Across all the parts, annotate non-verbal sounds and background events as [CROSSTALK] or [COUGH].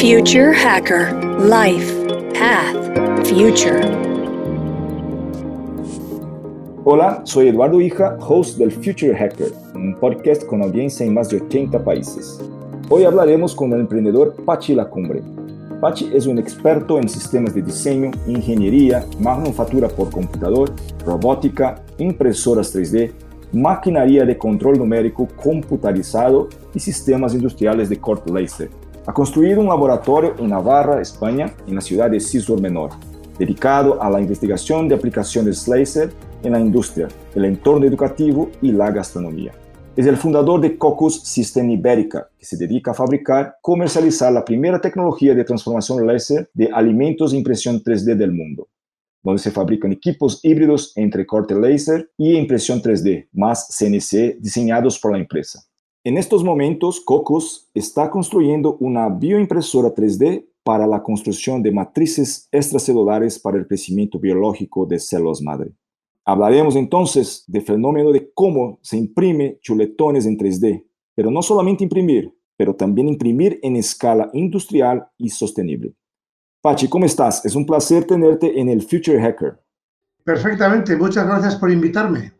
Future Hacker Life Path Future. Hola, soy Eduardo Hija, host del Future Hacker, un podcast con audiencia en más de 80 países. Hoy hablaremos con el emprendedor Pachi Lacumbre. Pachi es un experto en sistemas de diseño, ingeniería, manufactura por computador, robótica, impresoras 3D, maquinaria de control numérico computarizado y sistemas industriales de corte láser ha construido un laboratorio en Navarra, España, en la ciudad de Cisur Menor, dedicado a la investigación de aplicaciones láser en la industria, el entorno educativo y la gastronomía. Es el fundador de Cocos System Ibérica, que se dedica a fabricar, comercializar la primera tecnología de transformación láser de alimentos e impresión 3D del mundo, donde se fabrican equipos híbridos entre corte láser y impresión 3D, más CNC, diseñados por la empresa. En estos momentos, Cocos está construyendo una bioimpresora 3D para la construcción de matrices extracelulares para el crecimiento biológico de células madre. Hablaremos entonces del fenómeno de cómo se imprime chuletones en 3D, pero no solamente imprimir, pero también imprimir en escala industrial y sostenible. Pachi, ¿cómo estás? Es un placer tenerte en el Future Hacker. Perfectamente, muchas gracias por invitarme.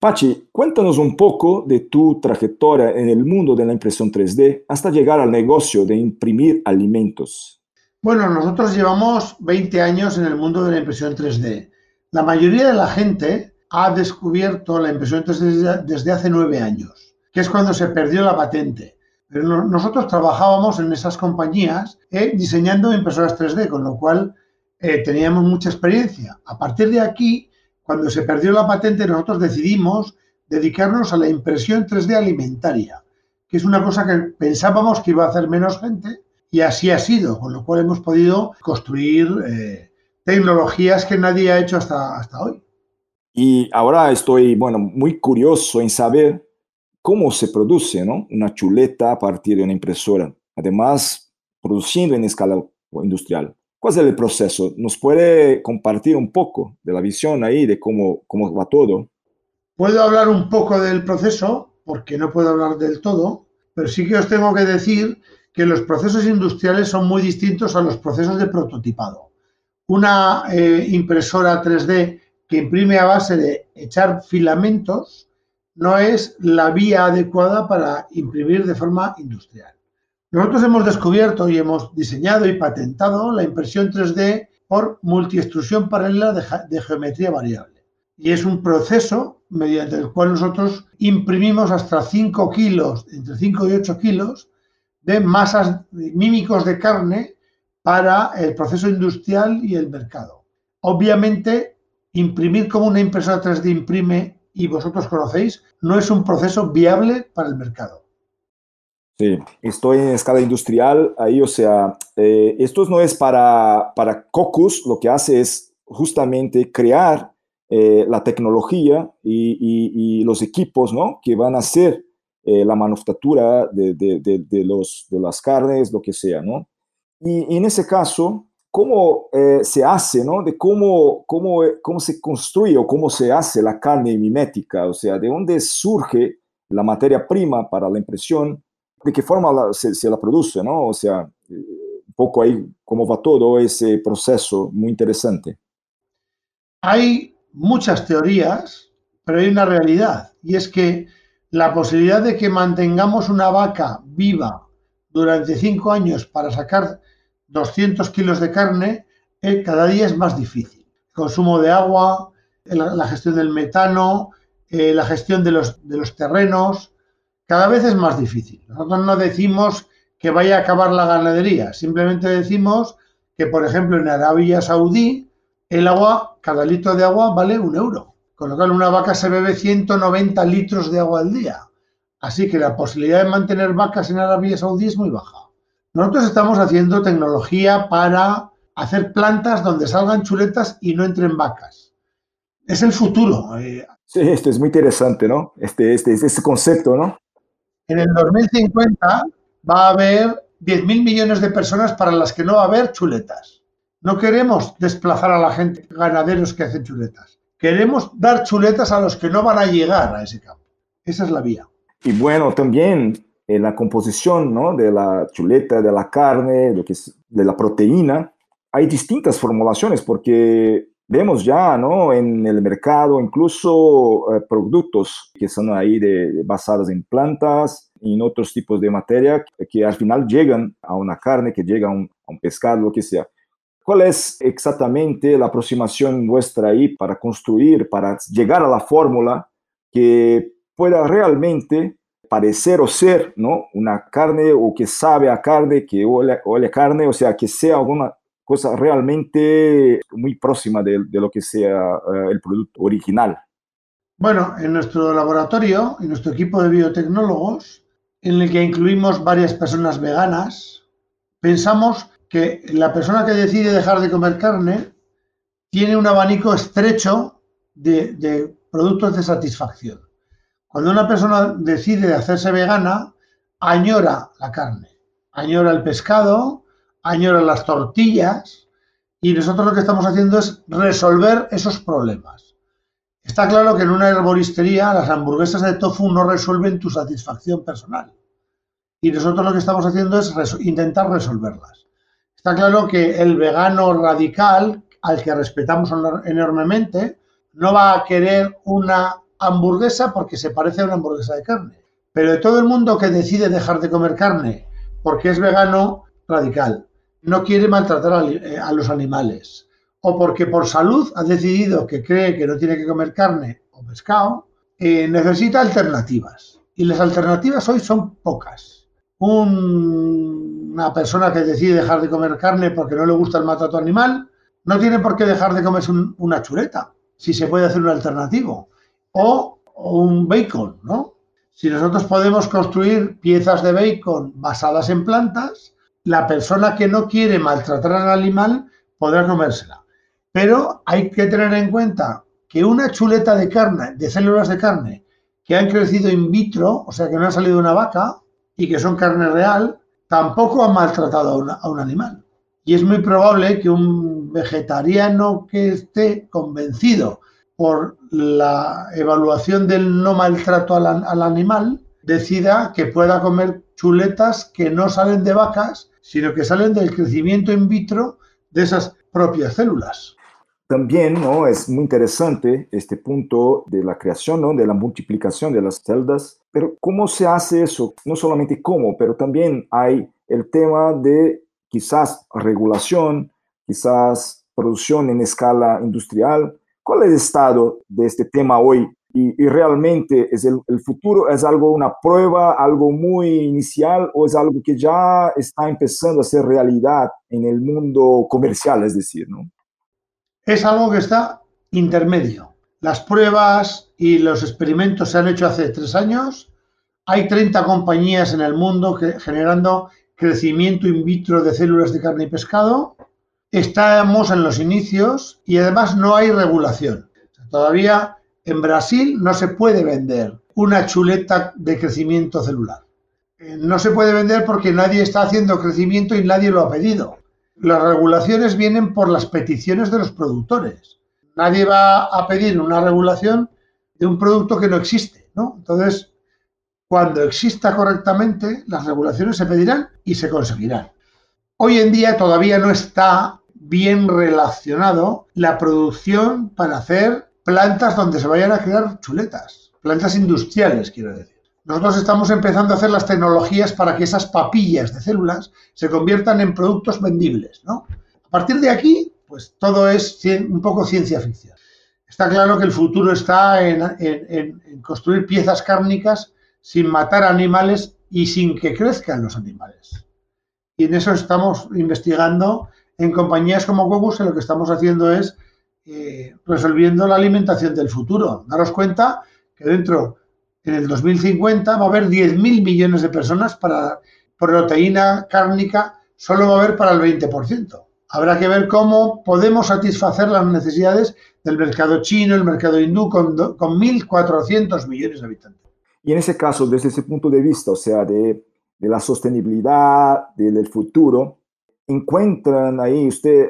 Pachi, cuéntanos un poco de tu trayectoria en el mundo de la impresión 3D hasta llegar al negocio de imprimir alimentos. Bueno, nosotros llevamos 20 años en el mundo de la impresión 3D. La mayoría de la gente ha descubierto la impresión 3D desde hace nueve años, que es cuando se perdió la patente. Pero nosotros trabajábamos en esas compañías eh, diseñando impresoras 3D, con lo cual eh, teníamos mucha experiencia. A partir de aquí cuando se perdió la patente, nosotros decidimos dedicarnos a la impresión 3D alimentaria, que es una cosa que pensábamos que iba a hacer menos gente y así ha sido, con lo cual hemos podido construir eh, tecnologías que nadie ha hecho hasta, hasta hoy. Y ahora estoy, bueno, muy curioso en saber cómo se produce ¿no? una chuleta a partir de una impresora, además produciendo en escala industrial. ¿Cuál es el proceso? ¿Nos puede compartir un poco de la visión ahí, de cómo, cómo va todo? Puedo hablar un poco del proceso, porque no puedo hablar del todo, pero sí que os tengo que decir que los procesos industriales son muy distintos a los procesos de prototipado. Una eh, impresora 3D que imprime a base de echar filamentos no es la vía adecuada para imprimir de forma industrial. Nosotros hemos descubierto y hemos diseñado y patentado la impresión 3D por multiextrusión paralela de, geometría variable. Y es un proceso mediante el cual nosotros imprimimos hasta 5 kilos, entre 5 y 8 kilos, de masas mímicos de carne para el proceso industrial y el mercado. Obviamente, imprimir como una impresora 3D imprime y vosotros conocéis, no es un proceso viable para el mercado. Sí, estoy en escala industrial ahí, o sea, eh, esto no es para, para Cocus, lo que hace es justamente crear eh, la tecnología y, los equipos ¿no? que van a hacer eh, la manufactura de, de, los, de las carnes, lo que sea, ¿no? Y, en ese caso, ¿cómo se hace, ¿no? De cómo, cómo, cómo se construye o cómo se hace la carne mimética, o sea, de dónde surge la materia prima para la impresión, de qué forma se, la produce, ¿no? O sea, un poco ahí cómo va todo ese proceso muy interesante. Hay muchas teorías, pero hay una realidad, y es que la posibilidad de que mantengamos una vaca viva durante cinco años para sacar 200 kilos de carne, eh, cada día es más difícil. El consumo de agua, la, gestión del metano, eh, la gestión de los, de los terrenos, cada vez es más difícil. Nosotros no decimos que vaya a acabar la ganadería, simplemente decimos que, por ejemplo, en Arabia Saudí, el agua, cada litro de agua vale un euro. Con lo cual, una vaca se bebe 190 litros de agua al día. Así que la posibilidad de mantener vacas en Arabia Saudí es muy baja. Nosotros estamos haciendo tecnología para hacer plantas donde salgan chuletas y no entren vacas. Es el futuro. Eh. Sí, esto es muy interesante, ¿no? Este, este, este concepto, ¿no? En el 2050 va a haber 10.000 millones de personas para las que no va a haber chuletas. No queremos desplazar a la gente, ganaderos que hacen chuletas. Queremos dar chuletas a los que no van a llegar a ese campo. Esa es la vía. Y bueno, también en la composición ¿no? de la chuleta, de la carne, de la proteína, hay distintas formulaciones porque vemos ya ¿no? en el mercado incluso eh, productos que son ahí de, basados en plantas y en otros tipos de materia que, al final llegan a una carne, que llega a un, a un pescado, lo que sea. ¿Cuál es exactamente la aproximación vuestra ahí para construir, para llegar a la fórmula que pueda realmente parecer o ser ¿no? una carne o que sabe a carne, que huele, a carne, o sea, que sea alguna cosa realmente muy próxima de, lo que sea uh, el producto original? Bueno, en nuestro laboratorio, en nuestro equipo de biotecnólogos, en el que incluimos varias personas veganas, pensamos que la persona que decide dejar de comer carne tiene un abanico estrecho de, de productos de satisfacción. Cuando una persona decide hacerse vegana, añora la carne, añora el pescado, añora las tortillas y nosotros lo que estamos haciendo es resolver esos problemas. Está claro que en una herboristería las hamburguesas de tofu no resuelven tu satisfacción personal y nosotros lo que estamos haciendo es intentar resolverlas. Está claro que el vegano radical, al que respetamos enormemente, no va a querer una hamburguesa porque se parece a una hamburguesa de carne. Pero de todo el mundo que decide dejar de comer carne porque es vegano radical, no quiere maltratar a, eh, los animales, o porque por salud ha decidido que cree que no tiene que comer carne o pescado, eh, necesita alternativas. Y las alternativas hoy son pocas. una persona que decide dejar de comer carne porque no le gusta el maltrato animal, no tiene por qué dejar de comerse una chuleta, si se puede hacer un alternativo o, un bacon, ¿no? Si nosotros podemos construir piezas de bacon basadas en plantas, la persona que no quiere maltratar al animal podrá comérsela. Pero hay que tener en cuenta que una chuleta de carne, de células de carne, que han crecido in vitro, o sea que no ha salido una vaca y que son carne real, tampoco han maltratado a un animal. Y es muy probable que un vegetariano que esté convencido por la evaluación del no maltrato al, animal, decida que pueda comer chuletas que no salen de vacas, sino que salen del crecimiento in vitro de esas propias células. También ¿no? es muy interesante este punto de la creación, ¿no? de la multiplicación de las celdas, pero ¿cómo se hace eso? No solamente cómo, pero también hay el tema de quizás regulación, quizás producción en escala industrial, ¿Cuál es el estado de este tema hoy? Y, realmente es el, futuro es algo, una prueba, algo muy inicial o es algo que ya está empezando a ser realidad en el mundo comercial, es decir, ¿no? Es algo que está intermedio. Las pruebas y los experimentos se han hecho hace tres años. Hay 30 compañías en el mundo que, generando crecimiento in vitro de células de carne y pescado estamos en los inicios y además no hay regulación. Todavía en Brasil no se puede vender una chuleta de crecimiento celular. Eh, no se puede vender porque nadie está haciendo crecimiento y nadie lo ha pedido. Las regulaciones vienen por las peticiones de los productores. Nadie va a pedir una regulación de un producto que no existe, ¿no? Entonces, cuando exista correctamente, las regulaciones se pedirán y se conseguirán. Hoy en día todavía no está bien relacionado la producción para hacer plantas donde se vayan a crear chuletas, plantas industriales, quiero decir. Nosotros estamos empezando a hacer las tecnologías para que esas papillas de células se conviertan en productos vendibles, ¿no? A partir de aquí, pues todo es un poco ciencia ficción. Está claro que el futuro está en, en construir piezas cárnicas sin matar animales y sin que crezcan los animales. Y en eso estamos investigando en compañías como Gobus, lo que estamos haciendo es eh, resolviendo la alimentación del futuro. Daros cuenta que dentro, en el 2050, va a haber 10.000 millones de personas para proteína cárnica, solo va a haber para el 20%. Habrá que ver cómo podemos satisfacer las necesidades del mercado chino, el mercado hindú, con, con 1.400 millones de habitantes. Y en ese caso, desde ese punto de vista, o sea, de, de la sostenibilidad, del futuro, encuentran ahí, usted,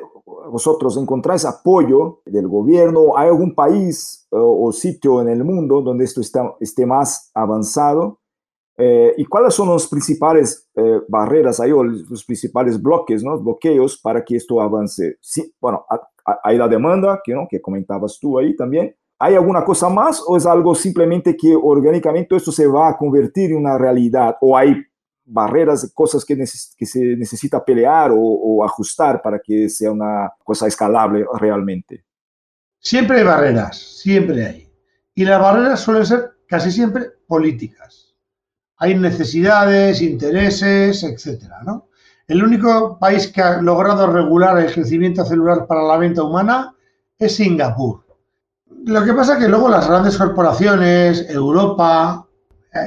vosotros encontráis apoyo del gobierno? ¿Hay algún país o, o sitio en el mundo donde esto está, esté más avanzado? Eh, ¿Y cuáles son las principales eh, barreras ahí o los principales bloques, ¿no? bloqueos para que esto avance? Sí, bueno, hay la demanda que, ¿no? que comentabas tú ahí también. ¿Hay alguna cosa más o es algo simplemente que orgánicamente esto se va a convertir en una realidad o hay barreras, cosas que, se necesita pelear o, ajustar para que sea una cosa escalable realmente? Siempre hay barreras, siempre hay. Y las barreras suelen ser casi siempre políticas. Hay necesidades, intereses, etcétera, ¿no? El único país que ha logrado regular el crecimiento celular para la venta humana es Singapur. Lo que pasa es que luego las grandes corporaciones, Europa,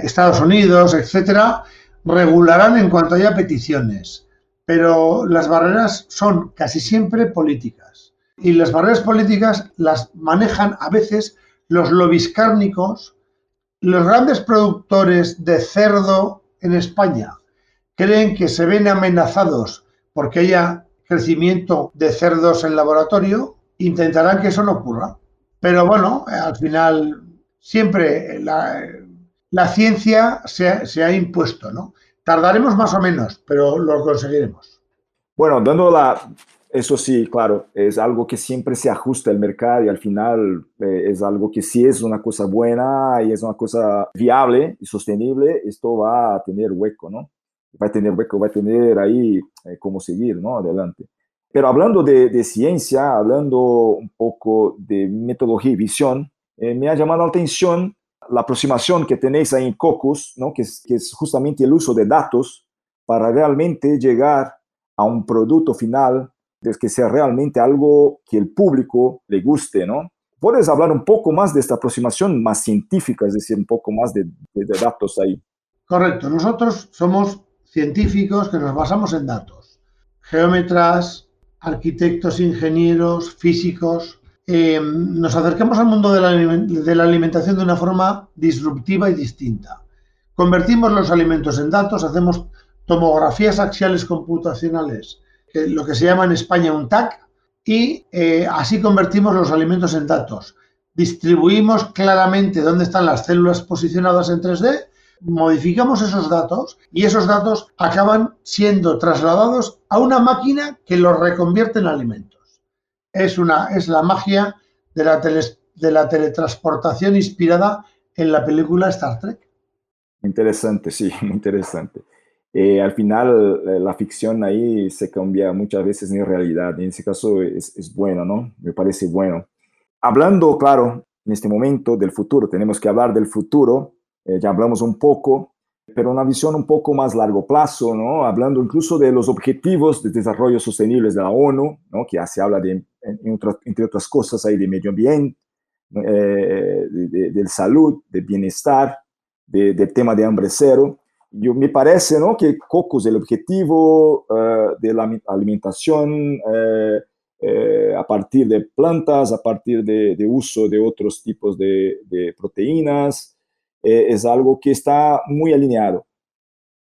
Estados Unidos, etcétera, regularán en cuanto haya peticiones, pero las barreras son casi siempre políticas. Y las barreras políticas las manejan a veces los lobiscárnicos, los grandes productores de cerdo en España creen que se ven amenazados porque haya crecimiento de cerdos en laboratorio, intentarán que eso no ocurra. Pero bueno, al final siempre la, ciencia se, se, ha impuesto, ¿no? Tardaremos más o menos, pero lo conseguiremos. Bueno, dando la, eso sí, claro, es algo que siempre se ajusta al mercado y al final eh, es algo que si es una cosa buena y es una cosa viable y sostenible, esto va a tener hueco, ¿no? Va a tener hueco, va a tener ahí eh, cómo seguir, ¿no? Adelante. Pero hablando de, de, ciencia, hablando un poco de metodología y visión, eh, me ha llamado la atención la aproximación que tenéis ahí en Cocus, ¿no? que, es, que es justamente el uso de datos para realmente llegar a un producto final de que sea realmente algo que el público le guste, ¿no? ¿Puedes hablar un poco más de esta aproximación más científica, es decir, un poco más de, datos ahí? Correcto, nosotros somos científicos que nos basamos en datos. Geómetras, arquitectos, ingenieros, físicos. Eh, nos acercamos al mundo de la, alimentación de una forma disruptiva y distinta. Convertimos los alimentos en datos, hacemos tomografías axiales computacionales lo que se llama en España un TAC, y eh, así convertimos los alimentos en datos. Distribuimos claramente dónde están las células posicionadas en 3D, modificamos esos datos y esos datos acaban siendo trasladados a una máquina que los reconvierte en alimentos. Es, una, es la magia de la, de la teletransportación inspirada en la película Star Trek. Interesante, sí, [LAUGHS] muy interesante. Eh, al final eh, la ficción ahí se cambia muchas veces en realidad. En ese caso es, es, bueno, ¿no? Me parece bueno. Hablando, claro, en este momento del futuro, tenemos que hablar del futuro, eh, ya hablamos un poco, pero una visión un poco más largo plazo, ¿no? Hablando incluso de los objetivos de desarrollo sostenibles de la ONU, ¿no? Que ya se habla de, entre otras cosas ahí de medio ambiente, de, de, de, salud, de bienestar, del tema de hambre cero yo, me parece ¿no? que COCOS, el objetivo uh, de la alimentación uh, uh, a partir de plantas, a partir de, uso de otros tipos de, de proteínas, es algo que está muy alineado.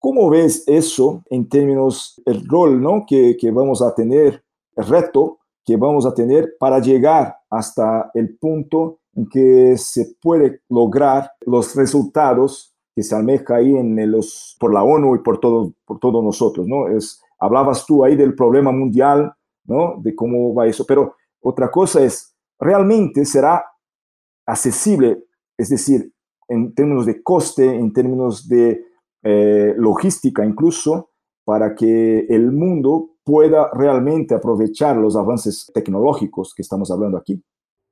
¿Cómo ves eso en términos del rol ¿no? que, que vamos a tener, el reto que vamos a tener para llegar hasta el punto en que se puede lograr los resultados que se almeja ahí en los, por la ONU y por, todo, por todos nosotros, ¿no? Es, hablabas tú ahí del problema mundial, ¿no? De cómo va eso, pero otra cosa es, ¿realmente será accesible, es decir, en términos de coste, en términos de eh, logística incluso, para que el mundo pueda realmente aprovechar los avances tecnológicos que estamos hablando aquí?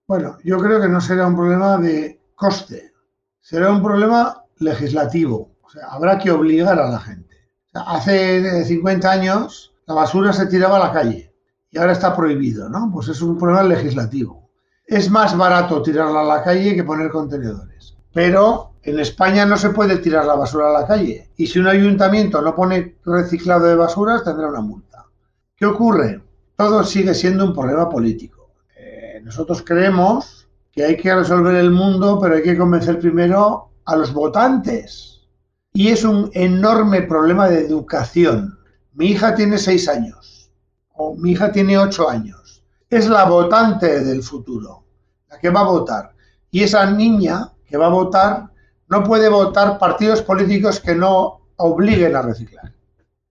Bueno, yo creo que no será un problema de coste, será un problema legislativo. Habrá que obligar a la gente. hace 50 años la basura se tiraba a la calle y ahora está prohibido, ¿no? Pues es un problema legislativo. Es más barato tirarla a la calle que poner contenedores. Pero en España no se puede tirar la basura a la calle. Y si un ayuntamiento no pone reciclado de basuras, tendrá una multa. ¿Qué ocurre? Todo sigue siendo un problema político. Eh, nosotros creemos que hay que resolver el mundo, pero hay que convencer primero a los votantes. Y es un enorme problema de educación. Mi hija tiene seis años o mi hija tiene ocho años. Es la votante del futuro, la que va a votar. Y esa niña que va a votar no puede votar partidos políticos que no obliguen a reciclar.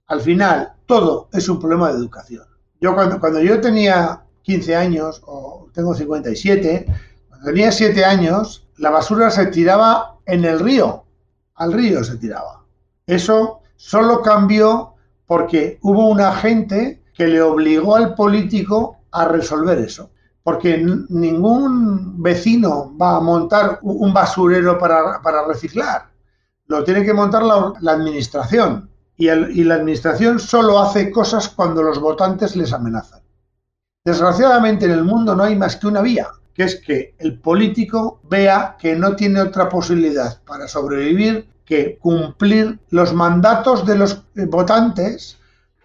Al final, todo es un problema de educación. Yo cuando, cuando yo tenía 15 años, o tengo 57, cuando tenía 7 años, la basura se tiraba en el río, al río se tiraba. Eso solo cambió porque hubo un agente que le obligó al político a resolver eso. Porque ningún vecino va a montar un basurero para, reciclar. Lo tiene que montar la, administración. Y, y la administración solo hace cosas cuando los votantes les amenazan. Desgraciadamente en el mundo no hay más que una vía, que es que el político vea que no tiene otra posibilidad para sobrevivir que cumplir los mandatos de los votantes,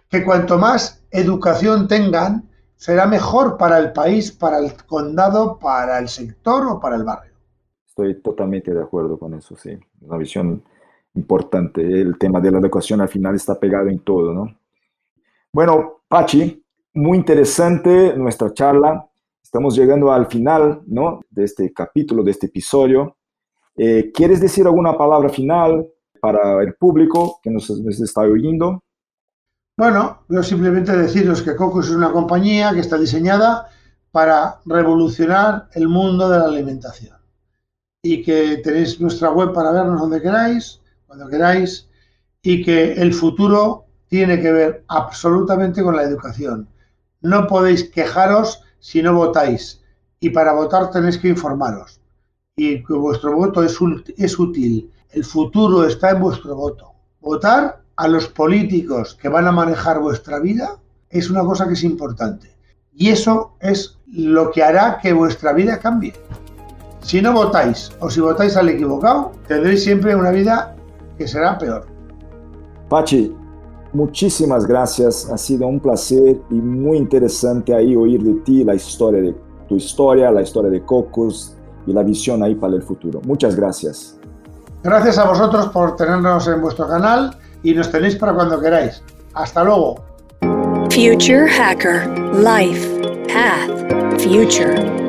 que cuanto más educación tengan, será mejor para el país, para el condado, para el sector o para el barrio. Estoy totalmente de acuerdo con eso, sí. Una visión importante. El tema de la educación al final está pegado en todo, ¿no? Bueno, Pachi, muy interesante nuestra charla. Estamos llegando al final, ¿no? De este capítulo, de este episodio. Eh, ¿Quieres decir alguna palabra final para el público que nos, está oyendo? Bueno, yo simplemente deciros que Coco es una compañía que está diseñada para revolucionar el mundo de la alimentación y que tenéis nuestra web para vernos donde queráis, cuando queráis, y que el futuro tiene que ver absolutamente con la educación. No podéis quejaros si no votáis y para votar tenéis que informaros y que vuestro voto es, es útil. El futuro está en vuestro voto. Votar a los políticos que van a manejar vuestra vida es una cosa que es importante. Y eso es lo que hará que vuestra vida cambie. Si no votáis o si votáis al equivocado, tendréis siempre una vida que será peor. Pachi, muchísimas gracias. Ha sido un placer y muy interesante ahí oír de ti la historia de tu historia, la historia de Cocos, y la visión ahí para el futuro. Muchas gracias. Gracias a vosotros por tenernos en vuestro canal y nos tenéis para cuando queráis. Hasta luego. Future Hacker Life Path Future.